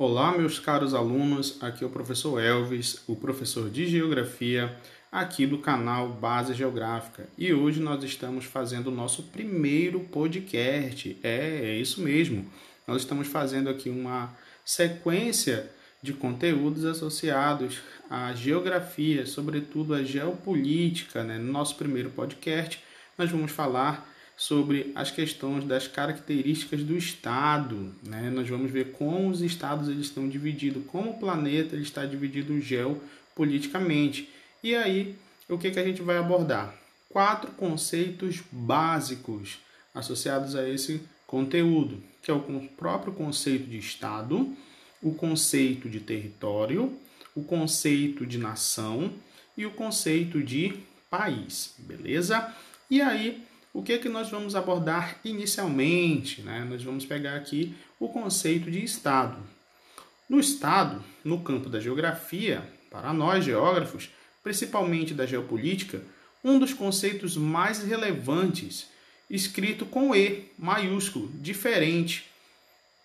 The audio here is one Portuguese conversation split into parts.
Olá, meus caros alunos. Aqui é o professor Elvis, o professor de Geografia aqui do canal Base Geográfica. E hoje nós estamos fazendo o nosso primeiro podcast. É, é isso mesmo. Nós estamos fazendo aqui uma sequência de conteúdos associados à geografia, sobretudo à geopolítica. Né? No nosso primeiro podcast, nós vamos falar sobre as questões das características do Estado. Né? Nós vamos ver como os estados eles estão divididos, como o planeta ele está dividido geopoliticamente. E aí, o que, que a gente vai abordar? Quatro conceitos básicos associados a esse conteúdo, que é o próprio conceito de Estado, o conceito de território, o conceito de nação e o conceito de país, beleza? E aí, o que é que nós vamos abordar inicialmente? Né? Nós vamos pegar aqui o conceito de Estado. No Estado, no campo da geografia, para nós geógrafos, principalmente da geopolítica, um dos conceitos mais relevantes, escrito com E maiúsculo, diferente,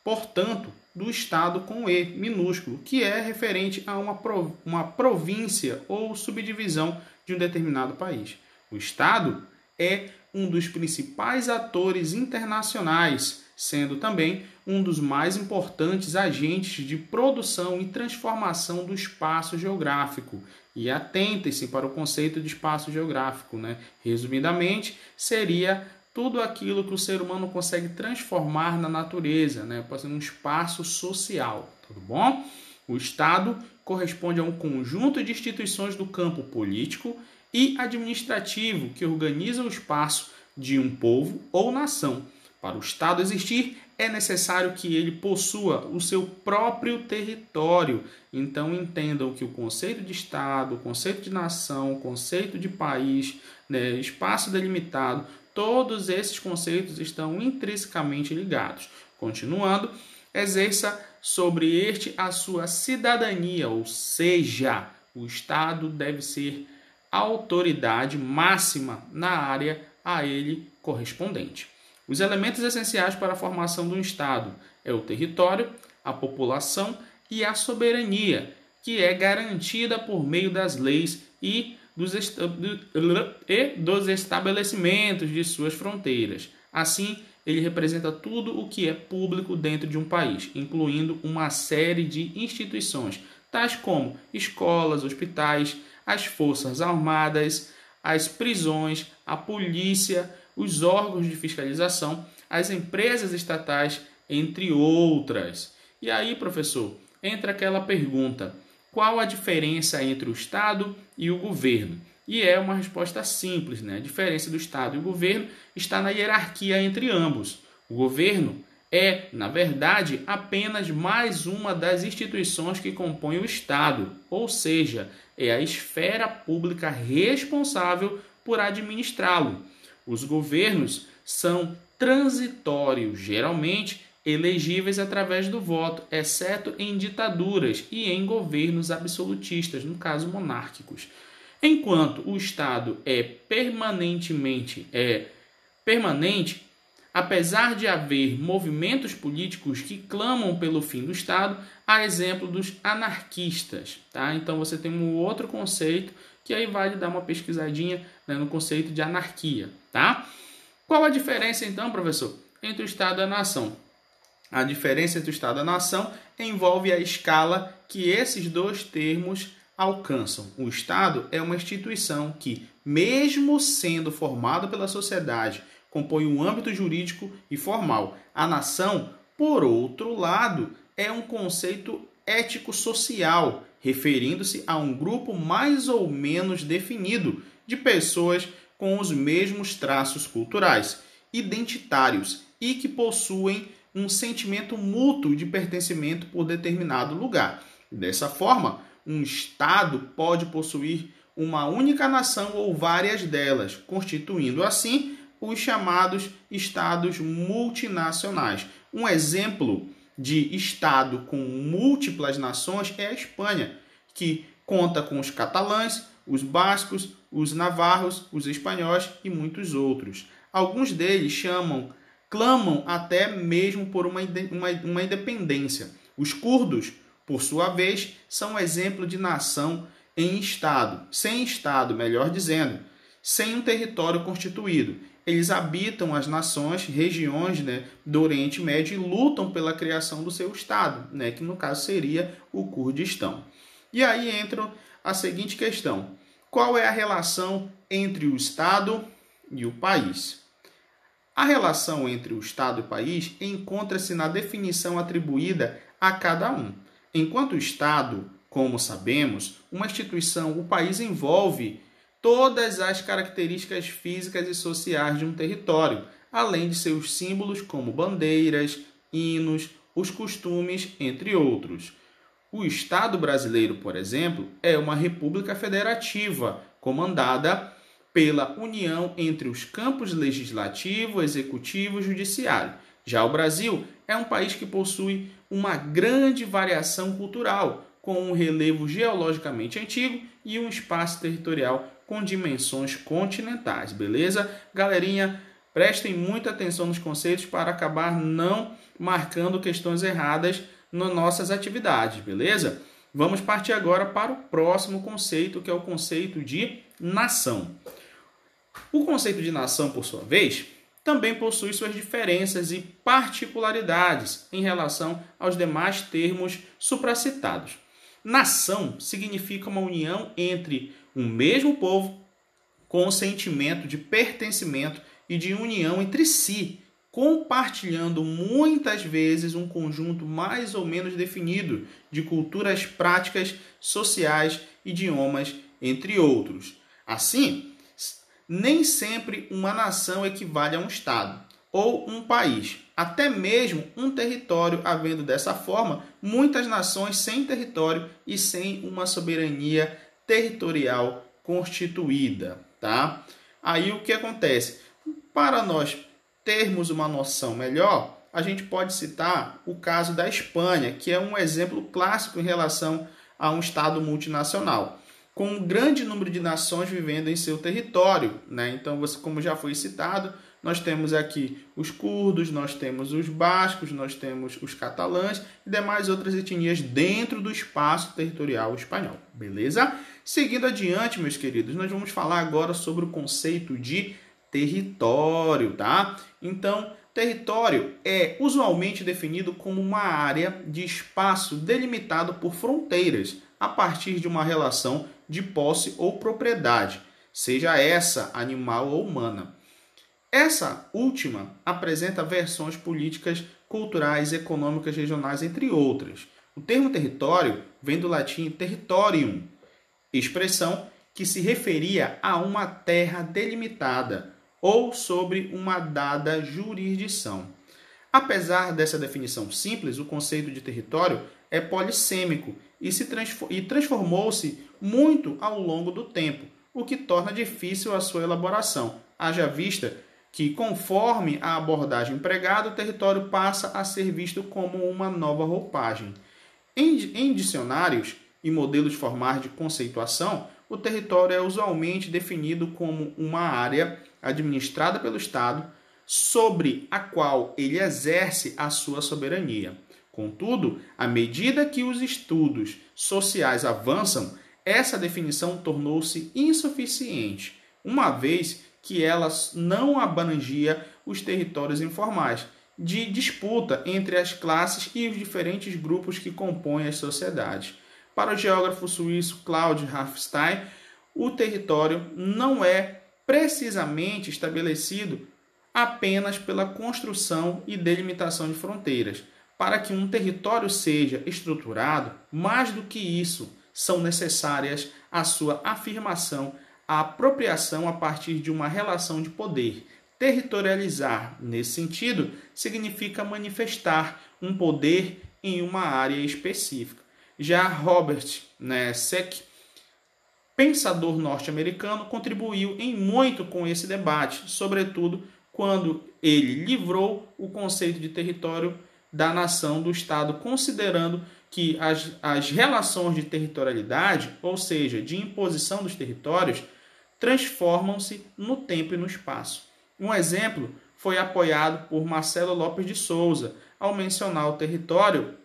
portanto, do Estado com E minúsculo, que é referente a uma, uma província ou subdivisão de um determinado país. O Estado é um dos principais atores internacionais, sendo também um dos mais importantes agentes de produção e transformação do espaço geográfico. E atentem-se para o conceito de espaço geográfico. Né? Resumidamente, seria tudo aquilo que o ser humano consegue transformar na natureza, né? pode um espaço social. Tudo bom? O Estado corresponde a um conjunto de instituições do campo político e administrativo que organiza o espaço de um povo ou nação. Para o Estado existir, é necessário que ele possua o seu próprio território. Então entendam que o conceito de Estado, o conceito de nação, o conceito de país, né, espaço delimitado, todos esses conceitos estão intrinsecamente ligados. Continuando, exerça sobre este a sua cidadania, ou seja, o Estado deve ser autoridade máxima na área a ele correspondente. Os elementos essenciais para a formação de um Estado é o território, a população e a soberania, que é garantida por meio das leis e dos, e dos estabelecimentos de suas fronteiras. Assim, ele representa tudo o que é público dentro de um país, incluindo uma série de instituições, tais como escolas, hospitais, as forças armadas, as prisões, a polícia, os órgãos de fiscalização, as empresas estatais, entre outras. E aí, professor, entra aquela pergunta: qual a diferença entre o Estado e o governo? E é uma resposta simples, né? A diferença do Estado e o governo está na hierarquia entre ambos. O governo é, na verdade, apenas mais uma das instituições que compõem o Estado, ou seja, é a esfera pública responsável por administrá-lo. Os governos são transitórios, geralmente elegíveis através do voto, exceto em ditaduras e em governos absolutistas, no caso monárquicos. Enquanto o Estado é permanentemente é permanente, Apesar de haver movimentos políticos que clamam pelo fim do Estado, há exemplo dos anarquistas. Tá? Então você tem um outro conceito que aí vale dar uma pesquisadinha né, no conceito de anarquia. Tá? Qual a diferença então, professor, entre o Estado e a nação? A diferença entre o Estado e a nação envolve a escala que esses dois termos alcançam. O Estado é uma instituição que, mesmo sendo formada pela sociedade compõe um âmbito jurídico e formal. A nação, por outro lado, é um conceito ético-social, referindo-se a um grupo mais ou menos definido de pessoas com os mesmos traços culturais, identitários e que possuem um sentimento mútuo de pertencimento por determinado lugar. Dessa forma, um Estado pode possuir uma única nação ou várias delas, constituindo assim os chamados estados multinacionais. Um exemplo de estado com múltiplas nações é a Espanha, que conta com os catalães, os bascos, os navarros, os espanhóis e muitos outros. Alguns deles chamam, clamam até mesmo por uma, uma, uma independência. Os curdos, por sua vez, são um exemplo de nação em Estado, sem Estado, melhor dizendo, sem um território constituído. Eles habitam as nações, regiões né, do Oriente Médio e lutam pela criação do seu Estado, né, que no caso seria o Kurdistão. E aí entra a seguinte questão: qual é a relação entre o Estado e o país? A relação entre o Estado e o país encontra-se na definição atribuída a cada um. Enquanto o Estado, como sabemos, uma instituição, o país envolve todas as características físicas e sociais de um território, além de seus símbolos como bandeiras, hinos, os costumes, entre outros. O Estado brasileiro, por exemplo, é uma república federativa comandada pela união entre os campos legislativo, executivo e judiciário. Já o Brasil é um país que possui uma grande variação cultural, com um relevo geologicamente antigo e um espaço territorial com dimensões continentais, beleza? Galerinha, prestem muita atenção nos conceitos para acabar não marcando questões erradas nas nossas atividades, beleza? Vamos partir agora para o próximo conceito, que é o conceito de nação. O conceito de nação, por sua vez, também possui suas diferenças e particularidades em relação aos demais termos supracitados. Nação significa uma união entre um mesmo povo com o sentimento de pertencimento e de união entre si, compartilhando muitas vezes um conjunto mais ou menos definido de culturas práticas, sociais, idiomas, entre outros. Assim, nem sempre uma nação equivale a um Estado ou um país, até mesmo um território, havendo dessa forma muitas nações sem território e sem uma soberania territorial constituída, tá? Aí o que acontece? Para nós termos uma noção melhor, a gente pode citar o caso da Espanha, que é um exemplo clássico em relação a um Estado multinacional com um grande número de nações vivendo em seu território. Né? Então, você, como já foi citado, nós temos aqui os curdos, nós temos os bascos, nós temos os catalães e demais outras etnias dentro do espaço territorial espanhol. Beleza? Seguindo adiante, meus queridos, nós vamos falar agora sobre o conceito de território, tá? Então, território é usualmente definido como uma área de espaço delimitado por fronteiras a partir de uma relação de posse ou propriedade, seja essa animal ou humana. Essa última apresenta versões políticas, culturais, econômicas, regionais, entre outras. O termo território vem do latim territorium, expressão que se referia a uma terra delimitada ou sobre uma dada jurisdição. Apesar dessa definição simples, o conceito de território é polissêmico e, se e transformou-se muito ao longo do tempo, o que torna difícil a sua elaboração, haja vista que, conforme a abordagem empregada, o território passa a ser visto como uma nova roupagem. Em, dicionários e modelos formais de conceituação, o território é usualmente definido como uma área administrada pelo Estado sobre a qual ele exerce a sua soberania. Contudo, à medida que os estudos sociais avançam, essa definição tornou-se insuficiente, uma vez que ela não abrangia os territórios informais, de disputa entre as classes e os diferentes grupos que compõem as sociedades. Para o geógrafo suíço Claude Hafstein, o território não é precisamente estabelecido apenas pela construção e delimitação de fronteiras, para que um território seja estruturado, mais do que isso, são necessárias a sua afirmação, a apropriação a partir de uma relação de poder. Territorializar, nesse sentido, significa manifestar um poder em uma área específica. Já Robert né, Seck, pensador norte-americano, contribuiu em muito com esse debate, sobretudo quando ele livrou o conceito de território da nação, do Estado, considerando que as, as relações de territorialidade, ou seja, de imposição dos territórios, transformam-se no tempo e no espaço. Um exemplo foi apoiado por Marcelo Lopes de Souza ao mencionar o território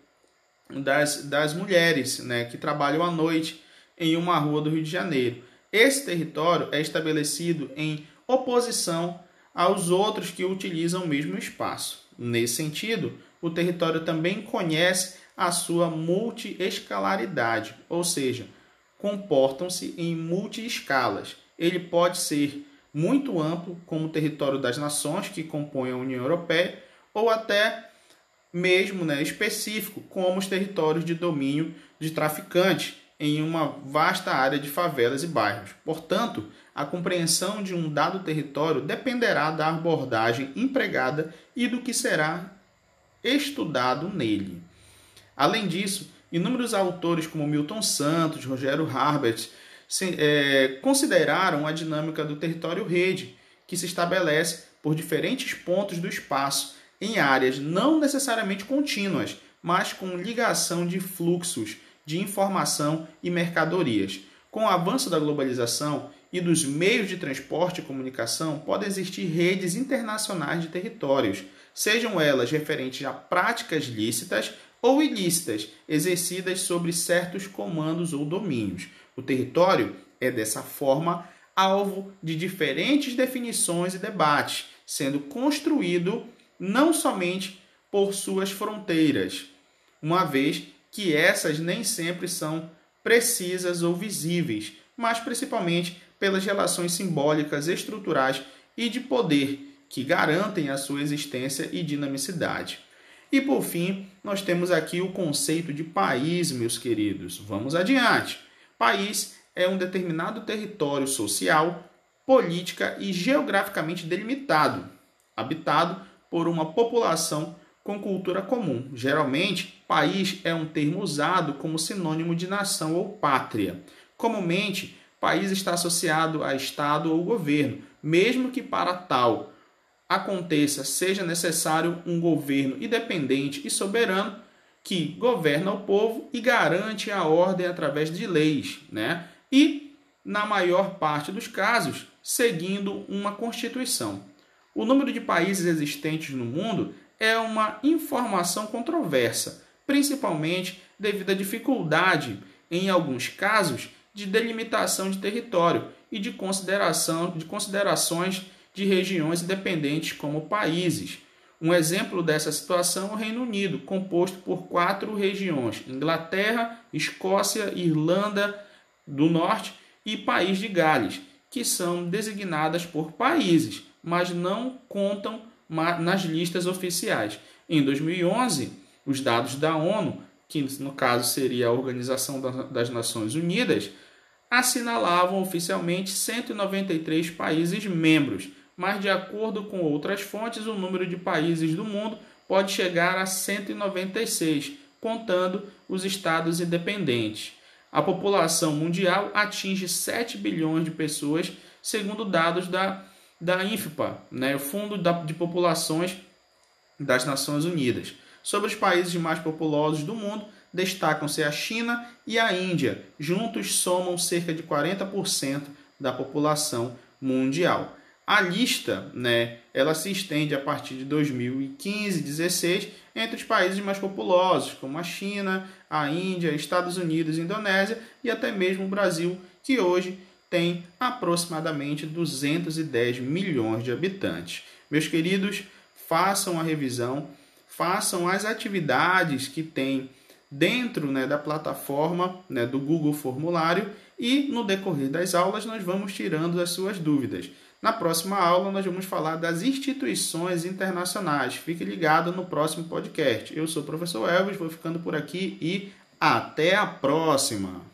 das, das mulheres né, que trabalham à noite em uma rua do Rio de Janeiro. Esse território é estabelecido em oposição aos outros que utilizam o mesmo espaço. Nesse sentido, o território também conhece a sua multiescalaridade, ou seja, comportam-se em multiescalas. Ele pode ser muito amplo, como o território das nações que compõem a União Europeia, ou até mesmo né, específico, como os territórios de domínio de traficantes em uma vasta área de favelas e bairros. Portanto, a compreensão de um dado território dependerá da abordagem empregada e do que será estudado nele. Além disso, inúmeros autores como Milton Santos, Rogério Harbert, se, é, consideraram a dinâmica do território rede, que se estabelece por diferentes pontos do espaço em áreas não necessariamente contínuas, mas com ligação de fluxos de informação e mercadorias. Com o avanço da globalização e dos meios de transporte e comunicação, podem existir redes internacionais de territórios, sejam elas referentes a práticas lícitas ou ilícitas, exercidas sobre certos comandos ou domínios. O território é, dessa forma, alvo de diferentes definições e debates, sendo construído não somente por suas fronteiras, uma vez que essas nem sempre são precisas ou visíveis, mas principalmente pelas relações simbólicas, estruturais e de poder que garantem a sua existência e dinamicidade. E por fim, nós temos aqui o conceito de país, meus queridos. Vamos adiante. País é um determinado território social, política e geograficamente delimitado, habitado por uma população com cultura comum. Geralmente, país é um termo usado como sinônimo de nação ou pátria. Comumente, país está associado a Estado ou governo, mesmo que para tal aconteça seja necessário um governo independente e soberano que governa o povo e garante a ordem através de leis, né? E, na maior parte dos casos, seguindo uma constituição. O número de países existentes no mundo é uma informação controversa, principalmente devido à dificuldade, em alguns casos, de delimitação de território e de consideração de considerações de regiões independentes como países. Um exemplo dessa situação é o Reino Unido, composto por quatro regiões: Inglaterra, Escócia, Irlanda do Norte e País de Gales, que são designadas por países, mas não contam nas listas oficiais. Em 2011, os dados da ONU, que no caso seria a Organização das Nações Unidas, assinalavam oficialmente 193 países membros, mas de acordo com outras fontes, o número de países do mundo pode chegar a 196, contando os estados independentes. A população mundial atinge 7 bilhões de pessoas, segundo dados da da INFPA, né, o Fundo de Populações das Nações Unidas. Sobre os países mais populosos do mundo, destacam-se a China e a Índia. Juntos somam cerca de 40% da população mundial. A lista, né, ela se estende a partir de 2015, 16, entre os países mais populosos, como a China, a Índia, Estados Unidos, Indonésia e até mesmo o Brasil, que hoje tem aproximadamente 210 milhões de habitantes. Meus queridos, façam a revisão, façam as atividades que tem dentro né, da plataforma né, do Google Formulário e no decorrer das aulas nós vamos tirando as suas dúvidas. Na próxima aula nós vamos falar das instituições internacionais. Fique ligado no próximo podcast. Eu sou o professor Elvis, vou ficando por aqui e até a próxima!